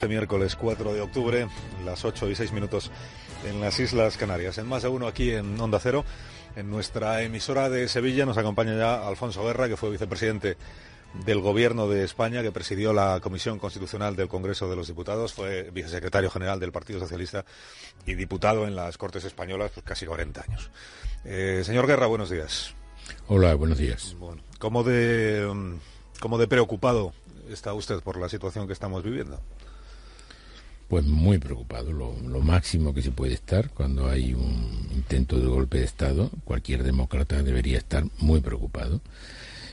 Este miércoles 4 de octubre, las 8 y 6 minutos en las Islas Canarias. En más de uno aquí en Onda Cero, en nuestra emisora de Sevilla, nos acompaña ya Alfonso Guerra, que fue vicepresidente del Gobierno de España, que presidió la Comisión Constitucional del Congreso de los Diputados, fue vicesecretario general del Partido Socialista y diputado en las Cortes Españolas pues, casi 40 años. Eh, señor Guerra, buenos días. Hola, buenos días. Bueno, ¿cómo de, cómo de preocupado está usted por la situación que estamos viviendo? Pues muy preocupado, lo, máximo que se puede estar cuando hay un intento de golpe de Estado. Cualquier demócrata debería estar muy preocupado.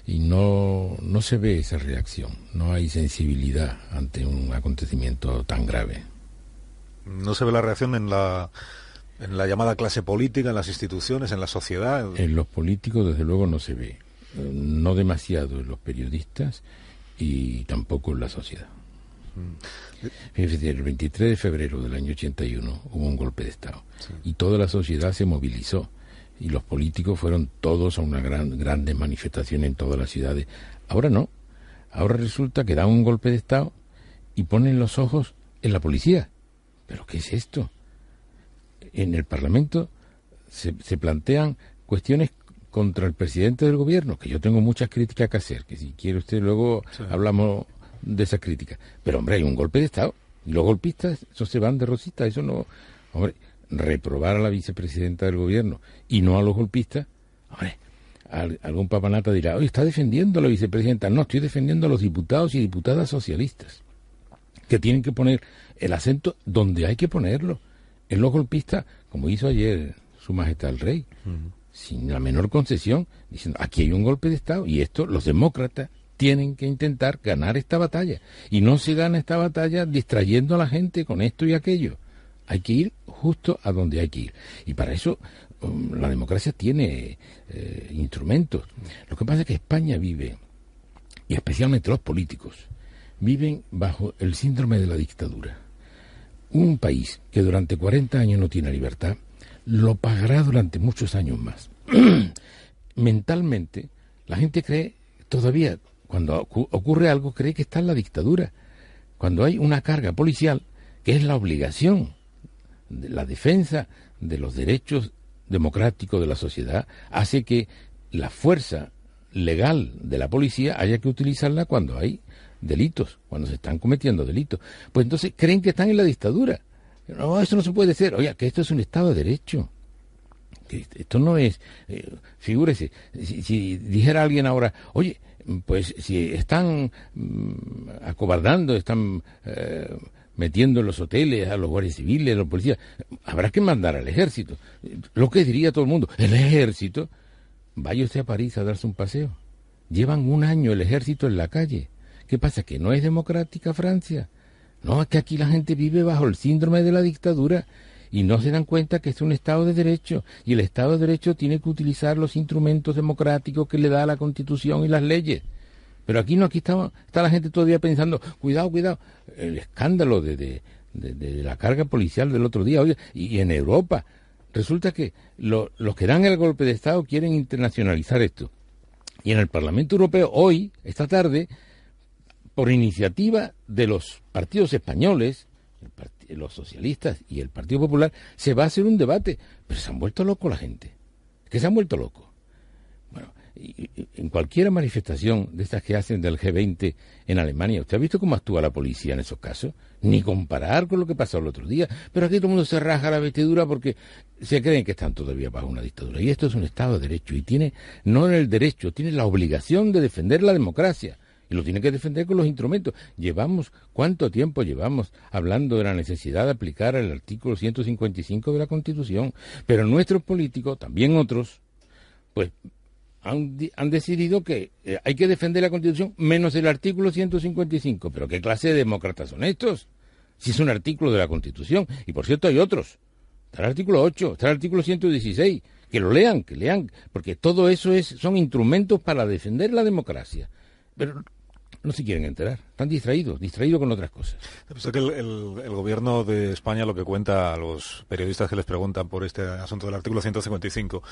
Y no, no se ve esa reacción, no hay sensibilidad ante un acontecimiento tan grave. No se ve la reacción en la, en la llamada clase política, en las instituciones, en la sociedad. En los políticos, desde luego, no se ve. No demasiado en los periodistas y tampoco en la sociedad. El 23 de febrero del año 81 hubo un golpe de Estado y toda la sociedad se movilizó y los políticos fueron todos a una gran grande manifestación en todas las ciudades. Ahora no. Ahora resulta que dan un golpe de Estado y ponen los ojos en la policía. ¿Pero qué es esto? En el Parlamento se, plantean cuestiones contra el presidente del gobierno, que yo tengo muchas críticas que hacer, que si quiere usted luego hablamos de esa crítica. Pero, hombre, hay un golpe de Estado. Y los golpistas, eso se van de rosita. Eso no. Hombre, reprobar a la vicepresidenta del gobierno y no a los golpistas. Hombre, algún papanata dirá, oye, está defendiendo a la vicepresidenta. No, estoy defendiendo a los diputados y diputadas socialistas. Que tienen que poner el acento donde hay que ponerlo. En los golpistas, como hizo ayer su majestad el rey. Sin la menor concesión, diciendo, aquí hay un golpe de Estado y esto los demócratas tienen que intentar ganar esta batalla. Y no se gana esta batalla distrayendo a la gente con esto y aquello. Hay que ir justo a donde hay que ir. Y para eso um, la democracia tiene eh, instrumentos. Lo que pasa es que España vive, y especialmente los políticos, viven bajo el síndrome de la dictadura. Un país que durante 40 años no tiene libertad, lo pagará durante muchos años más. Mentalmente, la gente cree todavía cuando ocurre algo, cree que está en la dictadura. Cuando hay una carga policial, que es la obligación, de la defensa de los derechos democráticos de la sociedad, hace que la fuerza legal de la policía haya que utilizarla cuando hay delitos, cuando se están cometiendo delitos. Pues entonces creen que están en la dictadura. No, eso no se puede ser. Oiga, que esto es un Estado de Derecho. Esto no es. Eh, figúrese, si, dijera alguien ahora, oye, pues si están mm, acobardando, están eh, metiendo en los hoteles a los guardias civiles, a los policías, habrá que mandar al ejército. Lo que diría todo el mundo, el ejército, vaya usted a París a darse un paseo. Llevan un año el ejército en la calle. ¿Qué pasa? ¿Que no es democrática Francia? No, es que aquí la gente vive bajo el síndrome de la dictadura y no se dan cuenta que es un Estado de Derecho y el Estado de Derecho tiene que utilizar los instrumentos democráticos que le da la Constitución y las leyes. Pero aquí no, aquí está, la gente todavía pensando, cuidado, cuidado, el escándalo de, de, de, la carga policial del otro día, oye, y, en Europa resulta que los que dan el golpe de Estado quieren internacionalizar esto. Y en el Parlamento Europeo, hoy, esta tarde, por iniciativa de los partidos españoles, el los socialistas y el Partido Popular, se va a hacer un debate. Pero se han vuelto locos la gente. que se han vuelto locos? Bueno, en cualquier manifestación de estas que hacen del G20 en Alemania, ¿usted ha visto cómo actúa la policía en esos casos? Ni comparar con lo que pasó el otro día. Pero aquí todo el mundo se raja la vestidura porque se creen que están todavía bajo una dictadura. Y esto es un Estado de Derecho. Y tiene, no el derecho, tiene la obligación de defender la democracia y lo tiene que defender con los instrumentos. Llevamos, ¿cuánto tiempo llevamos hablando de la necesidad de aplicar el artículo 155 de la Constitución? Pero nuestros políticos, también otros, pues han, han decidido que eh, hay que defender la Constitución menos el artículo 155. Pero ¿qué clase de demócratas son estos? Si es un artículo de la Constitución. Y por cierto hay otros. Está el artículo 8, está el artículo 116. Que lo lean, que lean, porque todo eso es, son instrumentos para defender la democracia. Pero no se quieren enterar. Están distraídos, distraídos con otras cosas. que el, gobierno de España lo que cuenta a los periodistas que les preguntan por este asunto del artículo 155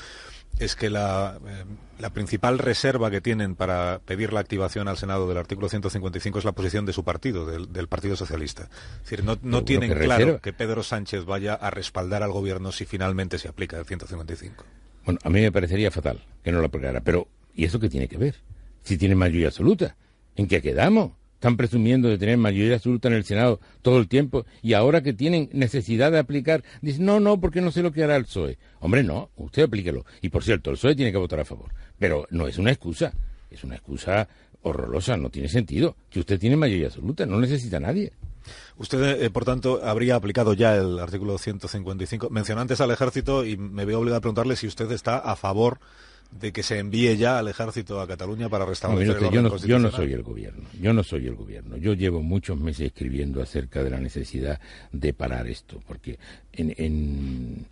es que la, eh, la, principal reserva que tienen para pedir la activación al Senado del artículo 155 es la posición de su partido, del, Partido Socialista. Es decir, no, no tienen claro que Pedro Sánchez vaya a respaldar al gobierno si finalmente se aplica el 155. Bueno, a mí me parecería fatal que no lo aplicara, pero ¿y eso qué tiene que ver? Si tiene mayoría absoluta. ¿En qué quedamos? Están presumiendo de tener mayoría absoluta en el Senado todo el tiempo y ahora que tienen necesidad de aplicar, dicen, no, no, porque no sé lo que hará el PSOE. Hombre, no, usted aplíquelo. Y por cierto, el PSOE tiene que votar a favor. Pero no es una excusa, es una excusa horrorosa, no tiene sentido. Que usted tiene mayoría absoluta, no necesita a nadie. Usted, eh, por tanto, habría aplicado ya el artículo 155. Mencionó antes al ejército y me veo obligado a preguntarle si usted está a favor de que se envíe ya al ejército a Cataluña para restablecer el yo, no, yo no soy el gobierno, yo no soy el gobierno. Yo llevo muchos meses escribiendo acerca de la necesidad de parar esto, porque en, en,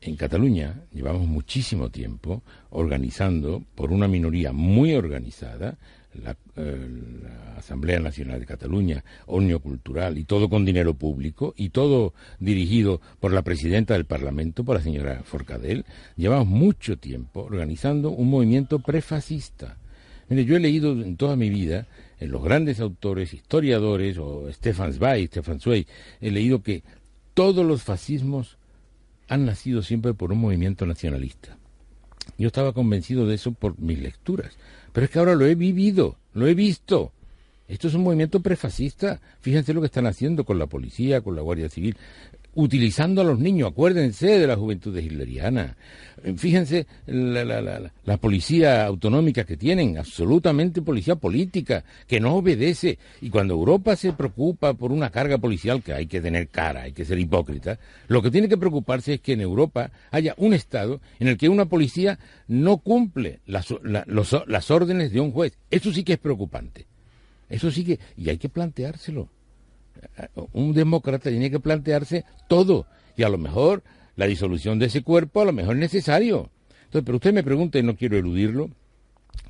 en Cataluña llevamos muchísimo tiempo organizando por una minoría muy organizada la, eh, la, Asamblea Nacional de Cataluña, Onio Cultural, y todo con dinero público, y todo dirigido por la presidenta del Parlamento, por la señora Forcadell, llevamos mucho tiempo organizando un movimiento prefascista. Mire, yo he leído en toda mi vida, en los grandes autores, historiadores, o Stefan Zweig, Stefan Zweig, he leído que todos los fascismos han nacido siempre por un movimiento nacionalista. Yo estaba convencido de eso por mis lecturas. Pero es que ahora lo he vivido, lo he visto. Esto es un movimiento prefascista. Fíjense lo que están haciendo con la policía, con la Guardia Civil utilizando a los niños. Acuérdense de la juventud hitleriana. Eh, fíjense la, policía autonómica que tienen, absolutamente policía política, que no obedece. Y cuando Europa se preocupa por una carga policial, que hay que tener cara, hay que ser hipócrita, lo que tiene que preocuparse es que en Europa haya un Estado en el que una policía no cumple las, las órdenes de un juez. Eso sí que es preocupante. Eso sí que... Y hay que planteárselo un demócrata tiene que plantearse todo y a lo mejor la disolución de ese cuerpo a lo mejor es necesario. Entonces, pero usted me pregunta, y no quiero eludirlo,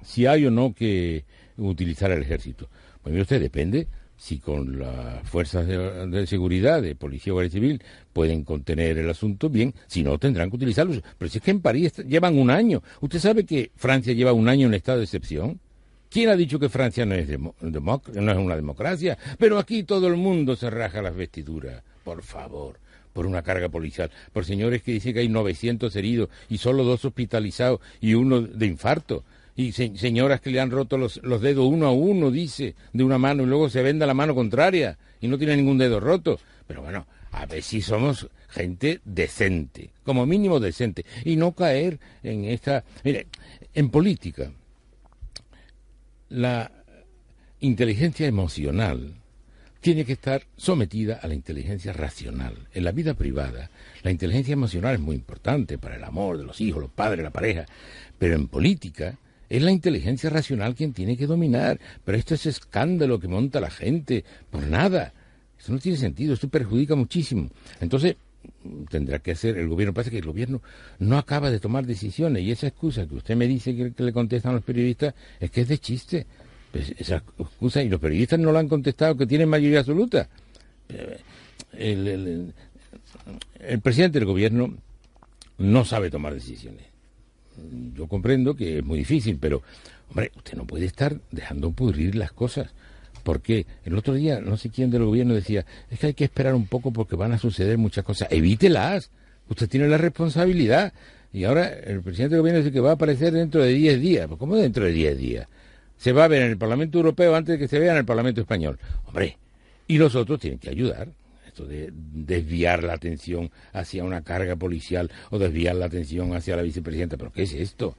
si hay o no que utilizar el ejército. Pues mire usted, depende si con las fuerzas de, seguridad, de policía o guardia civil, pueden contener el asunto, bien, si no, tendrán que utilizarlos. Pero si es que en París llevan un año. ¿Usted sabe que Francia lleva un año en estado de excepción? ¿Quién ha dicho que Francia no es, no es una democracia? Pero aquí todo el mundo se raja las vestiduras. Por favor por una carga policial, por señores que dicen que hay 900 heridos y solo dos hospitalizados y uno de infarto, y señoras que le han roto los, los, dedos uno a uno, dice, de una mano y luego se venda la mano contraria y no tiene ningún dedo roto. Pero bueno, a ver si somos gente decente, como mínimo decente, y no caer en esta... Mire, en política, la inteligencia emocional tiene que estar sometida a la inteligencia racional. En la vida privada, la inteligencia emocional es muy importante para el amor de los hijos, los padres, la pareja, pero en política es la inteligencia racional quien tiene que dominar. Pero esto es escándalo que monta la gente por nada. Eso no tiene sentido, esto perjudica muchísimo. Entonces, tendrá que hacer el gobierno. Parece que el gobierno no acaba de tomar decisiones y esa excusa que usted me dice que, le contestan los periodistas es que es de chiste. Pues esa excusa, y los periodistas no lo han contestado, que tienen mayoría absoluta. El, el presidente del gobierno no sabe tomar decisiones. Yo comprendo que es muy difícil, pero, hombre, usted no puede estar dejando pudrir las cosas. Porque el otro día, no sé quién del gobierno decía, es que hay que esperar un poco porque van a suceder muchas cosas. Evítelas. Usted tiene la responsabilidad. Y ahora el presidente del gobierno dice que va a aparecer dentro de 10 días. ¿Cómo dentro de 10 días? Se va a ver en el Parlamento Europeo antes de que se vea en el Parlamento Español. Hombre, y los otros tienen que ayudar. Esto de desviar la atención hacia una carga policial o desviar la atención hacia la vicepresidenta. ¿Pero qué es esto?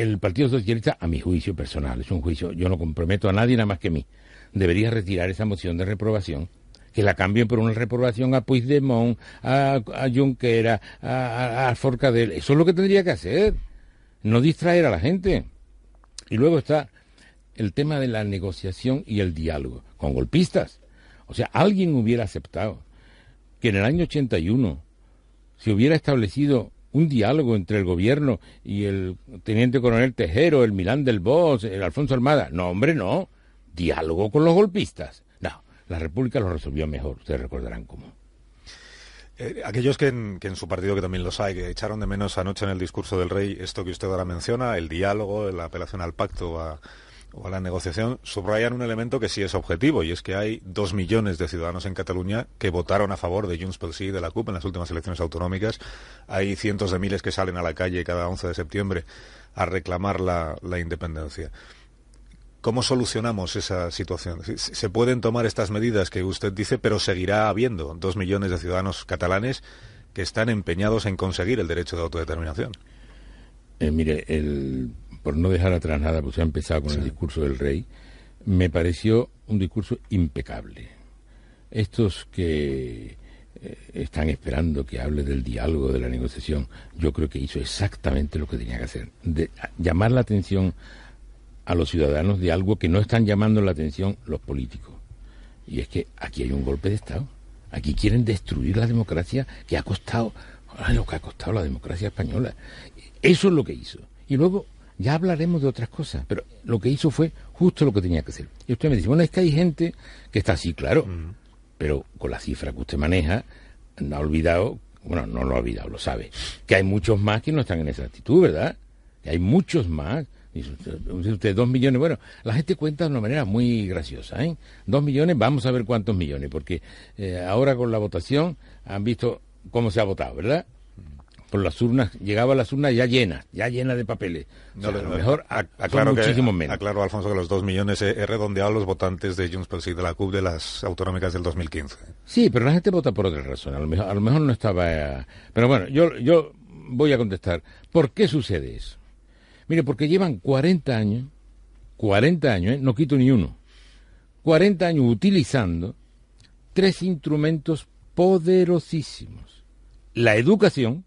El Partido Socialista, a mi juicio personal, es un juicio, yo no comprometo a nadie nada más que a mí, debería retirar esa moción de reprobación, que la cambien por una reprobación a Puigdemont, a, a Junquera, a, a, Forcadell. Eso es lo que tendría que hacer, no distraer a la gente. Y luego está el tema de la negociación y el diálogo con golpistas. O sea, alguien hubiera aceptado que en el año 81 se hubiera establecido un diálogo entre el gobierno y el teniente coronel Tejero, el Milán del Bosch, el Alfonso Armada. No, hombre, no. Diálogo con los golpistas. No, la República lo resolvió mejor. Ustedes recordarán cómo. Eh, aquellos que en, que en, su partido, que también los hay, que echaron de menos anoche en el discurso del rey esto que usted ahora menciona, el diálogo, la apelación al pacto a, o a la negociación, subrayan un elemento que sí es objetivo, y es que hay dos millones de ciudadanos en Cataluña que votaron a favor de Junts pel Sí y de la CUP en las últimas elecciones autonómicas. Hay cientos de miles que salen a la calle cada 11 de septiembre a reclamar la, la independencia. ¿Cómo solucionamos esa situación? Se pueden tomar estas medidas que usted dice, pero seguirá habiendo dos millones de ciudadanos catalanes que están empeñados en conseguir el derecho de autodeterminación. Eh, mire, el, por no dejar atrás nada, pues se ha empezado con sí. el discurso del rey, me pareció un discurso impecable. Estos que eh, están esperando que hable del diálogo, de la negociación, yo creo que hizo exactamente lo que tenía que hacer, de, llamar la atención a los ciudadanos de algo que no están llamando la atención los políticos. Y es que aquí hay un golpe de Estado. Aquí quieren destruir la democracia que ha costado, lo que ha costado la democracia española. Eso es lo que hizo. Y luego ya hablaremos de otras cosas, pero lo que hizo fue justo lo que tenía que hacer. Y usted me dice, bueno, es que hay gente que está así, claro, mm. pero con la cifra que usted maneja, no ha olvidado, bueno, no lo ha olvidado, lo sabe, que hay muchos más que no están en esa actitud, ¿verdad? Que hay muchos más Dice usted, dos millones. Bueno, la gente cuenta de una manera muy graciosa. ¿eh? Dos millones, vamos a ver cuántos millones, porque eh, ahora con la votación han visto cómo se ha votado, ¿verdad? Por las urnas, llegaba a las urnas ya llenas, ya llenas de papeles. No, o sea, a lo mejor a, aclaro muchísimo menos. Aclaro, Alfonso, que los dos millones he, he redondeado los votantes de Junts pel Sí de la CUP de las autonómicas del 2015. Sí, pero la gente vota por otra razón. A lo mejor, a lo mejor no estaba. Pero bueno, yo, yo voy a contestar. ¿Por qué sucede eso? Mire, porque llevan 40 años, 40 años, ¿eh? no quito ni uno, 40 años utilizando tres instrumentos poderosísimos. La educación,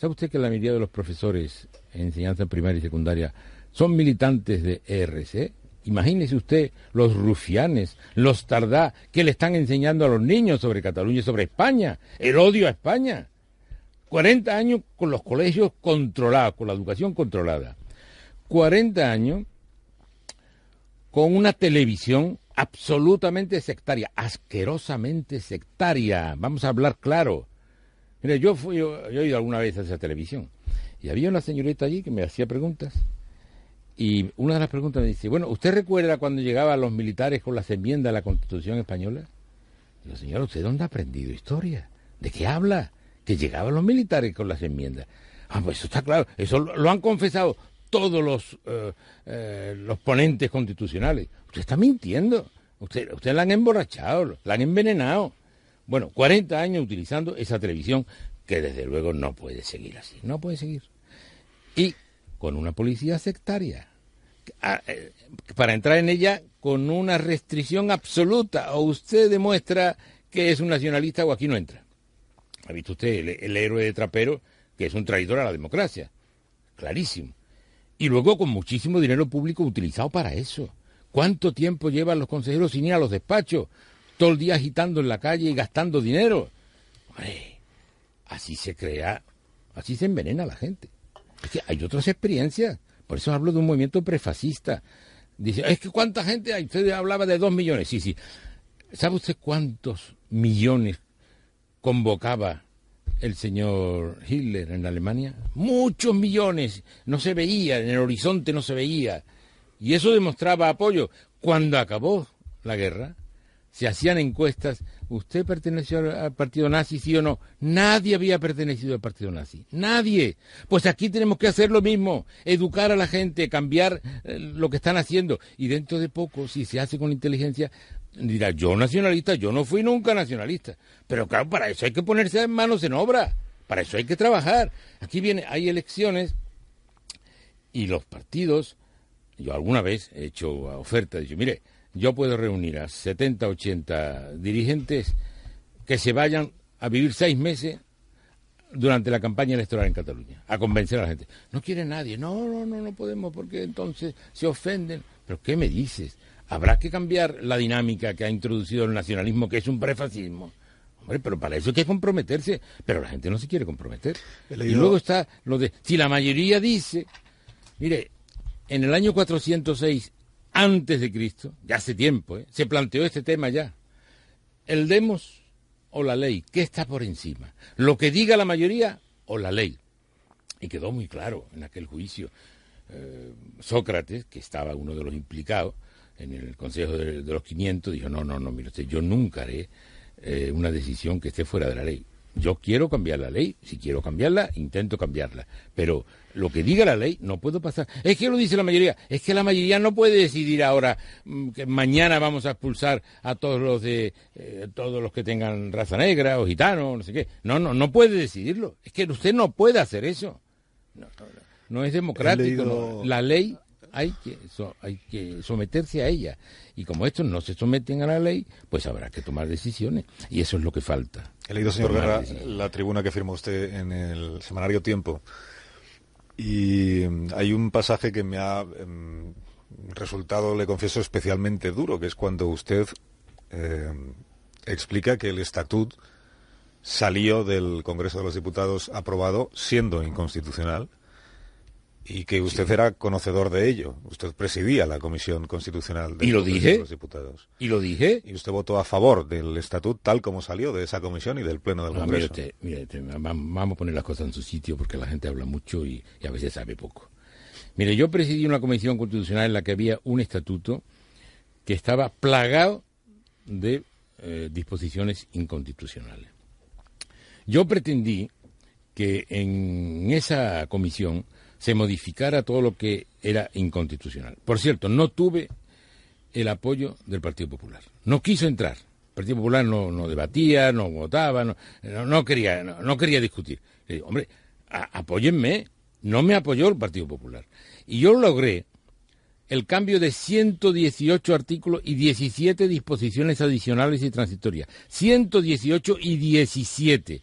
¿sabe usted que la mayoría de los profesores en enseñanza primaria y secundaria son militantes de ERC? Imagínese usted los rufianes, los tardá, que le están enseñando a los niños sobre Cataluña y sobre España, el odio a España. 40 años con los colegios controlados, con la educación controlada. 40 años con una televisión absolutamente sectaria, asquerosamente sectaria. Vamos a hablar claro. Mire, yo fui, yo, yo he ido alguna vez a esa televisión y había una señorita allí que me hacía preguntas y una de las preguntas me dice, bueno, ¿usted recuerda cuando llegaban los militares con las enmiendas a la Constitución española? Digo, señor, ¿usted dónde ha aprendido historia? ¿De qué habla? Que llegaban los militares con las enmiendas. Ah, pues eso está claro, eso lo, lo han confesado todos los, eh, eh, los ponentes constitucionales. Usted está mintiendo. Usted, usted la han emborrachado, la han envenenado. Bueno, 40 años utilizando esa televisión que desde luego no puede seguir así. No puede seguir. Y con una policía sectaria. Ah, eh, para entrar en ella con una restricción absoluta. O usted demuestra que es un nacionalista o aquí no entra. ¿Ha visto usted el, el héroe de Trapero, que es un traidor a la democracia? Clarísimo y luego con muchísimo dinero público utilizado para eso. ¿Cuánto tiempo llevan los consejeros sin ir a los despachos? Todo el día agitando en la calle y gastando dinero. Así se crea, así se envenena la gente. Es que hay otras experiencias. Por eso hablo de un movimiento prefascista. Dice, es que cuánta gente hay. Usted hablaba de dos millones. Sí, sí. ¿Sabe usted cuántos millones convocaba el señor Hitler en Alemania? Muchos millones, no se veía, en el horizonte no se veía. Y eso demostraba apoyo. Cuando acabó la guerra, se hacían encuestas, ¿usted perteneció al partido nazi, sí o no? Nadie había pertenecido al partido nazi, nadie. Pues aquí tenemos que hacer lo mismo, educar a la gente, cambiar eh, lo que están haciendo. Y dentro de poco, si se hace con inteligencia, dirá, yo nacionalista, yo no fui nunca nacionalista. Pero claro, para eso hay que ponerse manos en obra, para eso hay que trabajar. Aquí viene, hay elecciones y los partidos, yo alguna vez he hecho oferta, he dicho, mire, yo puedo reunir a 70, 80 dirigentes que se vayan a vivir seis meses durante la campaña electoral en Cataluña, a convencer a la gente. No quiere nadie, no, no, no, no podemos porque entonces se ofenden. ¿Pero qué me dices? Habrá que cambiar la dinámica que ha introducido el nacionalismo, que es un prefascismo. Hombre, pero para eso hay que comprometerse. Pero la gente no se quiere comprometer. Y luego está lo de, si la mayoría dice, mire, en el año 406 antes de Cristo, ya hace tiempo, ¿eh? se planteó este tema ya. El demos o la ley, ¿qué está por encima? Lo que diga la mayoría o la ley. Y quedó muy claro en aquel juicio. Eh, Sócrates, que estaba uno de los implicados en el Consejo de, los 500, dijo, no, no, no, mire usted, yo nunca haré eh, una decisión que esté fuera de la ley. Yo quiero cambiar la ley, si quiero cambiarla, intento cambiarla. Pero lo que diga la ley no puedo pasar. Es que lo dice la mayoría, es que la mayoría no puede decidir ahora mm, que mañana vamos a expulsar a todos los de eh, todos los que tengan raza negra o gitanos, no sé qué. No, no, no puede decidirlo. Es que usted no puede hacer eso. No, es democrático. La ley hay que, hay que someterse a ella. Y como estos no se someten a la ley, pues habrá que tomar decisiones. Y eso es lo que falta. He leído, señor Guerra, la tribuna que firmó usted en el semanario Tiempo. Y mm, hay un pasaje que me ha em, resultado, le confieso, especialmente duro, que es cuando usted em, explica que el estatut salió del Congreso de los Diputados aprobado siendo inconstitucional y que usted era conocedor de ello. Usted presidía la Comisión Constitucional de, ¿Y lo dije? los Diputados. ¿Y lo dije? Y usted votó a favor del estatut tal como salió de esa comisión y del Pleno del ah, Congreso. Mire, vamos a poner las cosas en su sitio porque la gente habla mucho y, a veces sabe poco. Mire, yo presidí una comisión constitucional en la que había un estatuto que estaba plagado de eh, disposiciones inconstitucionales. Yo pretendí que en esa comisión se modificara todo lo que era inconstitucional. Por cierto, no tuve el apoyo del Partido Popular. No quiso entrar. El Partido Popular no, debatía, no votaba, no, quería, no, quería discutir. Le digo, hombre, apóyenme. No me apoyó el Partido Popular. Y yo logré el cambio de 118 artículos y 17 disposiciones adicionales y transitorias. 118 y 17.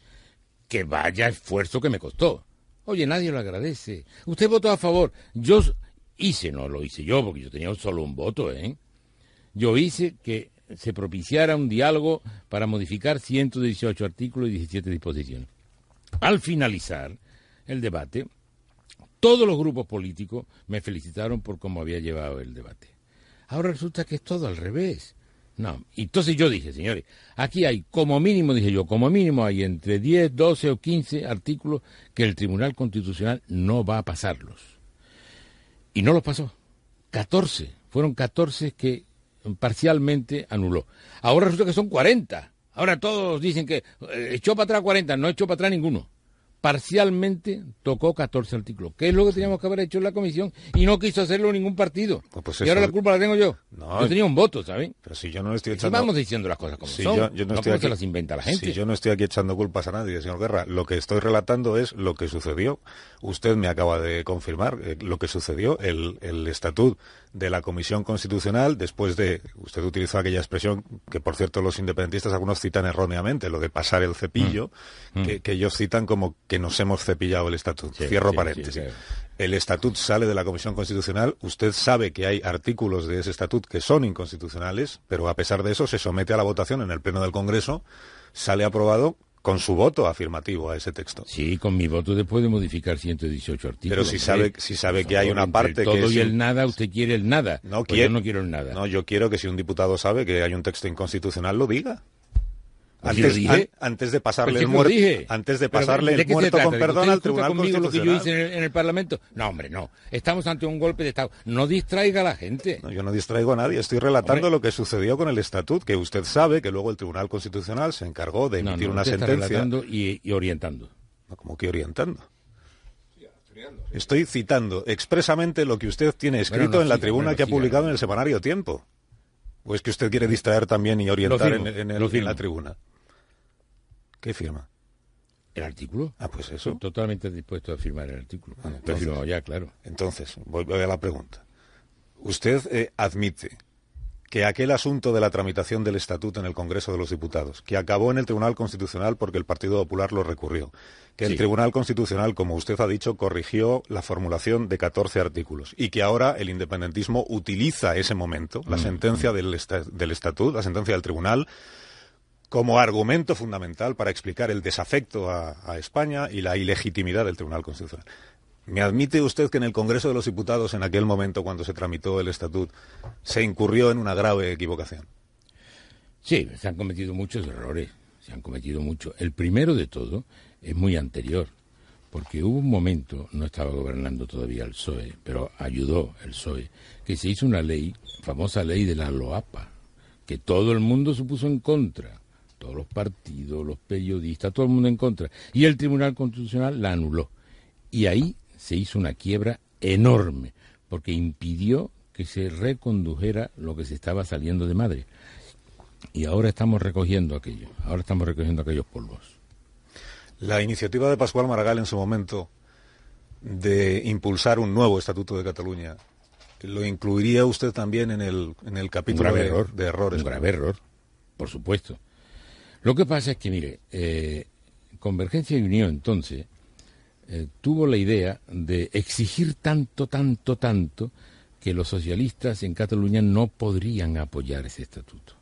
Que vaya esfuerzo que me costó. Oye, nadie lo agradece. Usted votó a favor. Yo hice, no lo hice yo, porque yo tenía solo un voto, ¿eh? Yo hice que se propiciara un diálogo para modificar 118 artículos y 17 disposiciones. Al finalizar el debate, todos los grupos políticos me felicitaron por cómo había llevado el debate. Ahora resulta que es todo al revés. No, entonces yo dije, señores, aquí hay como mínimo, dije yo, como mínimo hay entre 10, 12 o 15 artículos que el Tribunal Constitucional no va a pasarlos. Y no los pasó. 14, fueron 14 que parcialmente anuló. Ahora resulta que son 40. Ahora todos dicen que eh, echó para atrás 40, no echó para atrás ninguno parcialmente tocó 14 artículos, ¿Qué es lo que teníamos que haber hecho en la comisión y no quiso hacerlo ningún partido. Pues, pues y ahora la culpa la tengo yo. yo tenía un voto, ¿sabes? Pero si yo no estoy echando... vamos diciendo las cosas como son, yo, no, estoy aquí... se las inventa la gente. Si yo no estoy aquí echando culpas a nadie, señor Guerra, lo que estoy relatando es lo que sucedió. Usted me acaba de confirmar eh, lo que sucedió, el, el estatut de la Comisión Constitucional, después de, usted utilizó aquella expresión que, por cierto, los independentistas algunos citan erróneamente, lo de pasar el cepillo, mm. Que, que, ellos citan como que nos hemos cepillado el estatuto. Cierro paréntesis. el estatut sale de la Comisión Constitucional, usted sabe que hay artículos de ese estatut que son inconstitucionales, pero a pesar de eso se somete a la votación en el Pleno del Congreso, sale aprobado con su voto afirmativo a ese texto. Sí, con mi voto después de modificar 118 artículos. Pero si sabe, si sabe que hay una parte todo que todo y el nada, usted quiere el nada. No, pues yo no quiero el nada. No, yo quiero que si un diputado sabe que hay un texto inconstitucional, lo diga. Antes, antes, de pasarle el muerto, antes de pasarle el muerto con perdón al Tribunal conmigo lo que yo hice en el, Parlamento? No, hombre, no. Estamos ante un golpe de Estado. No distraiga a la gente. No, yo no distraigo a nadie. Estoy relatando lo que sucedió con el Estatut, que usted sabe que luego el Tribunal Constitucional se encargó de emitir una sentencia. Relatando y, orientando. ¿Cómo que orientando? Estoy citando expresamente lo que usted tiene escrito en la tribuna que ha publicado en el semanario Tiempo. ¿O es que usted quiere distraer también y orientar en, en la tribuna? ¿Qué firma? ¿El artículo? Ah, pues eso. Estoy totalmente dispuesto a firmar el artículo. Ah, ya, claro. Entonces, voy, a la pregunta. Usted eh, admite que aquel asunto de la tramitación del estatuto en el Congreso de los Diputados, que acabó en el Tribunal Constitucional porque el Partido Popular lo recurrió, que el Tribunal Constitucional, como usted ha dicho, corrigió la formulación de 14 artículos y que ahora el independentismo utiliza ese momento, la mm, sentencia mm. del, del estatuto, la sentencia del Tribunal, como argumento fundamental para explicar el desafecto a, España y la ilegitimidad del Tribunal Constitucional. ¿Me admite usted que en el Congreso de los Diputados, en aquel momento cuando se tramitó el Estatut, se incurrió en una grave equivocación? Sí, se han cometido muchos errores, se han cometido muchos. El primero de todo es muy anterior, porque hubo un momento, no estaba gobernando todavía el PSOE, pero ayudó el PSOE, que se hizo una ley, famosa ley de la LOAPA, que todo el mundo se puso en contra, todos los partidos, los periodistas, todo el mundo en contra, y el Tribunal Constitucional la anuló. Y ahí se hizo una quiebra enorme, porque impidió que se recondujera lo que se estaba saliendo de madre. Y ahora estamos recogiendo aquello, ahora estamos recogiendo aquellos polvos. La iniciativa de Pascual Maragall en su momento de impulsar un nuevo Estatuto de Cataluña, ¿lo incluiría usted también en el, en el capítulo de, error, de, errores? Un grave error, por supuesto. Lo que pasa es que, mire, eh, Convergencia y Unión entonces eh, tuvo la idea de exigir tanto, tanto, tanto que los socialistas en Cataluña no podrían apoyar ese estatuto.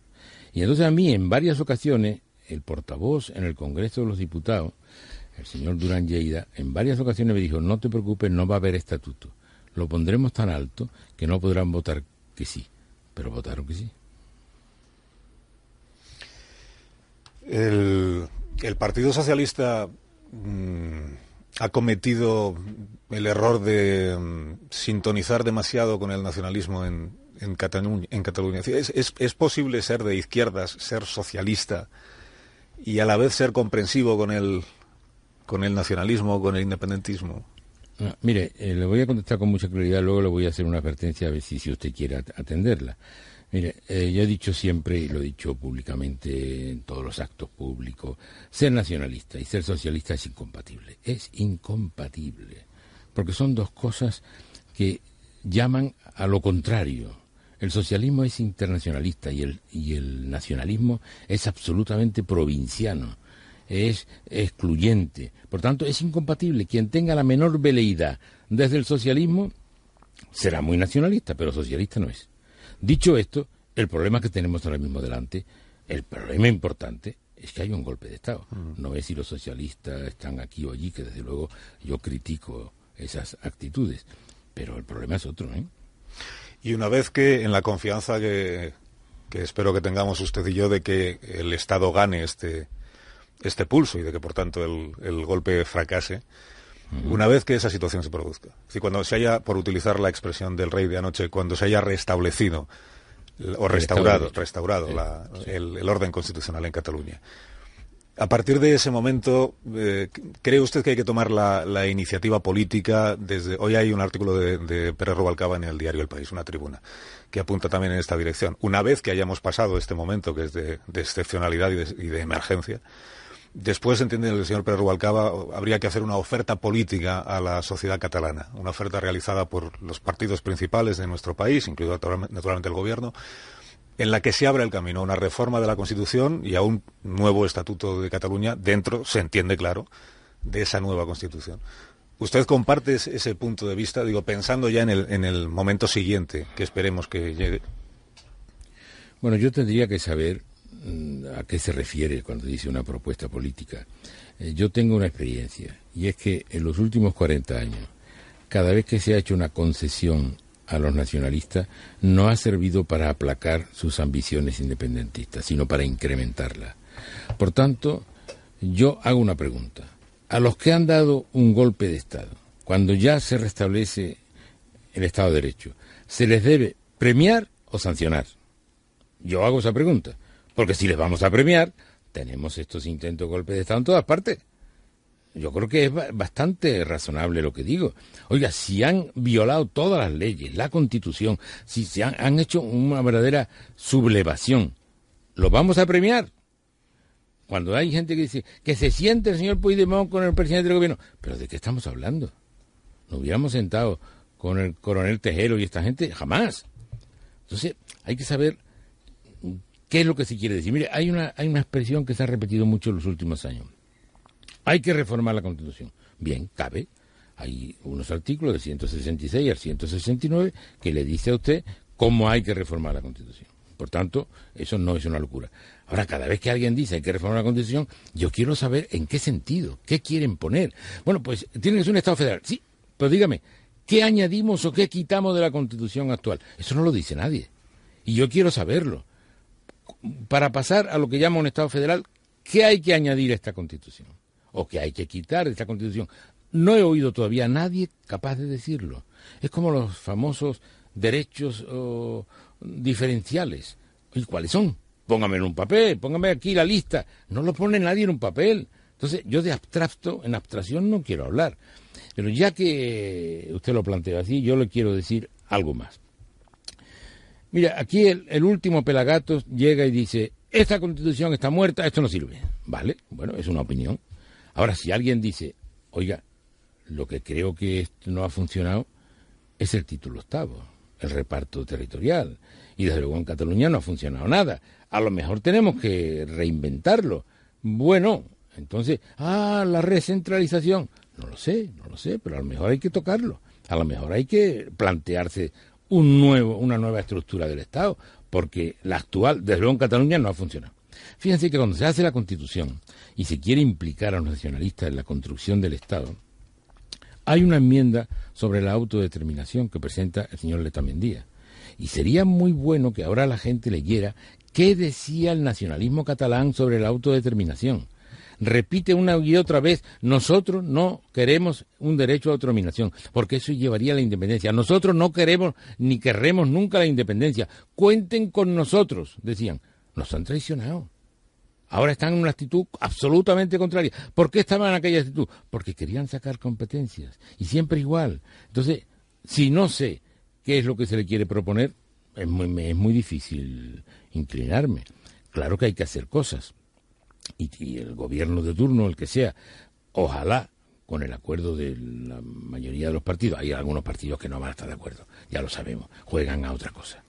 Y entonces a mí en varias ocasiones el portavoz en el Congreso de los Diputados, el señor Durán Lleida, en varias ocasiones me dijo, no te preocupes, no va a haber estatuto. Lo pondremos tan alto que no podrán votar que sí. Pero votaron que sí. El, Partido Socialista mm, ha cometido el error de mm, sintonizar demasiado con el nacionalismo en, en, Cataluña. ¿Es, posible ser de izquierdas, ser socialista y a la vez ser comprensivo con el, con el nacionalismo, con el independentismo? Ah, mire, eh, le voy a contestar con mucha claridad, luego le voy a hacer una advertencia a ver si usted quiere atenderla. Mire, eh, yo he dicho siempre, y lo he dicho públicamente en todos los actos públicos, ser nacionalista y ser socialista es incompatible. Es incompatible. Porque son dos cosas que llaman a lo contrario. El socialismo es internacionalista y el, y el nacionalismo es absolutamente provinciano, es excluyente. Por tanto, es incompatible. Quien tenga la menor veleidad desde el socialismo será muy nacionalista, pero socialista no es. Dicho esto, el problema que tenemos ahora mismo delante, el problema importante, es que hay un golpe de Estado. Mm. No es si los socialistas están aquí o allí, que desde luego yo critico esas actitudes. Pero el problema es otro, ¿eh? Y una vez que en la confianza que, espero que tengamos usted y yo de que el Estado gane este, este pulso y de que por tanto el, golpe fracase, una vez que esa situación se produzca. Si cuando se haya, por utilizar la expresión del rey de anoche, cuando se haya restablecido o restaurado, restaurado el, orden constitucional en Cataluña. A partir de ese momento, eh, ¿cree usted que hay que tomar la, iniciativa política? Desde hoy hay un artículo de, de Pérez Rubalcaba en el diario El País, una tribuna, que apunta también en esta dirección. Una vez que hayamos pasado este momento, que es de, excepcionalidad y de emergencia, Después, entiende el señor Pérez Rubalcaba, habría que hacer una oferta política a la sociedad catalana, una oferta realizada por los partidos principales de nuestro país, incluido naturalmente el gobierno, en la que se abre el camino a una reforma de la Constitución y a un nuevo Estatuto de Cataluña dentro, se entiende claro, de esa nueva Constitución. ¿Usted comparte ese punto de vista, digo, pensando ya en el, en el momento siguiente que esperemos que llegue? Bueno, yo tendría que saber qué se refiere cuando dice una propuesta política. Eh, yo tengo una experiencia y es que en los últimos 40 años, cada vez que se ha hecho una concesión a los nacionalistas, no ha servido para aplacar sus ambiciones independentistas, sino para incrementarlas. Por tanto, yo hago una pregunta. A los que han dado un golpe de Estado, cuando ya se restablece el Estado de Derecho, ¿se les debe premiar o sancionar? Yo hago esa pregunta. Porque si les vamos a premiar, tenemos estos intentos de golpe de Estado en todas partes. Yo creo que es bastante razonable lo que digo. Oiga, si han violado todas las leyes, la Constitución, si se han, hecho una verdadera sublevación, ¿lo vamos a premiar? Cuando hay gente que dice que se siente el señor Puigdemont con el presidente del gobierno, pero ¿de qué estamos hablando? ¿Nos hubiéramos sentado con el coronel Tejero y esta gente? Jamás. Entonces, hay que saber ¿Qué es lo que se quiere decir? Mire, hay una, hay una expresión que se ha repetido mucho en los últimos años. Hay que reformar la Constitución. Bien, cabe. Hay unos artículos del 166 al 169 que le dice a usted cómo hay que reformar la Constitución. Por tanto, eso no es una locura. Ahora, cada vez que alguien dice hay que reformar la Constitución, yo quiero saber en qué sentido, qué quieren poner. Bueno, pues tiene que ser un Estado federal. Sí, pero dígame, ¿qué añadimos o qué quitamos de la Constitución actual? Eso no lo dice nadie. Y yo quiero saberlo. Para pasar a lo que llama un Estado federal, ¿qué hay que añadir a esta Constitución? ¿O qué hay que quitar de esta Constitución? No he oído todavía a nadie capaz de decirlo. Es como los famosos derechos diferenciales. ¿Y cuáles son? Póngame en un papel, póngame aquí la lista. No lo pone nadie en un papel. Entonces, yo de abstracto, en abstracción no quiero hablar. Pero ya que usted lo plantea así, yo le quiero decir algo más. Mira, aquí el, último Pelagatos llega y dice, esta constitución está muerta, esto no sirve. Vale, bueno, es una opinión. Ahora, si alguien dice, oiga, lo que creo que esto no ha funcionado es el título octavo, el reparto territorial. Y desde luego en Cataluña no ha funcionado nada. A lo mejor tenemos que reinventarlo. Bueno, entonces, ah, la recentralización. No lo sé, no lo sé, pero a lo mejor hay que tocarlo. A lo mejor hay que plantearse un nuevo, una nueva estructura del Estado, porque la actual, desde luego en Cataluña, no ha funcionado. Fíjense que cuando se hace la Constitución y se quiere implicar a los nacionalistas en la construcción del Estado, hay una enmienda sobre la autodeterminación que presenta el señor Letamendía. Y sería muy bueno que ahora la gente leyera qué decía el nacionalismo catalán sobre la autodeterminación. Repite una y otra vez, nosotros no queremos un derecho a autodeterminación, porque eso llevaría a la independencia. Nosotros no queremos ni querremos nunca la independencia. Cuenten con nosotros, decían. Nos han traicionado. Ahora están en una actitud absolutamente contraria. ¿Por qué estaban en aquella actitud? Porque querían sacar competencias. Y siempre igual. Entonces, si no sé qué es lo que se le quiere proponer, es muy, es muy difícil inclinarme. Claro que hay que hacer cosas. Y, el gobierno de turno, el que sea, ojalá con el acuerdo de la mayoría de los partidos. Hay algunos partidos que no van a estar de acuerdo, ya lo sabemos, juegan a otra cosa.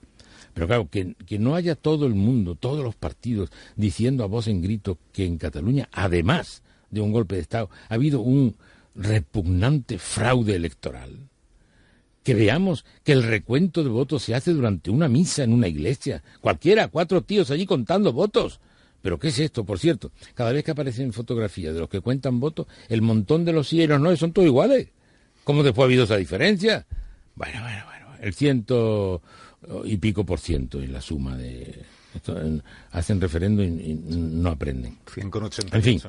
Pero claro, que, que, no haya todo el mundo, todos los partidos, diciendo a voz en grito que en Cataluña, además de un golpe de Estado, ha habido un repugnante fraude electoral. Que veamos que el recuento de votos se hace durante una misa en una iglesia. Cualquiera, cuatro tíos allí contando votos. Pero ¿qué es esto? Por cierto, cada vez que aparecen fotografías de los que cuentan votos, el montón de los sí y los no son todos iguales. ¿Cómo después ha habido esa diferencia? Bueno, bueno, bueno. El ciento y pico por ciento en la suma de hacen referendo y, no aprenden. en fin,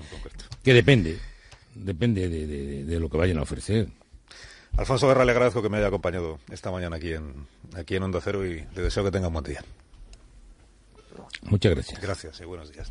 que depende, depende de, lo que vayan a ofrecer. Alfonso Guerra, le agradezco que me haya acompañado esta mañana aquí en, aquí en Onda Cero y le deseo que tenga un buen día. Muchas gracias. Gracias y buenos días.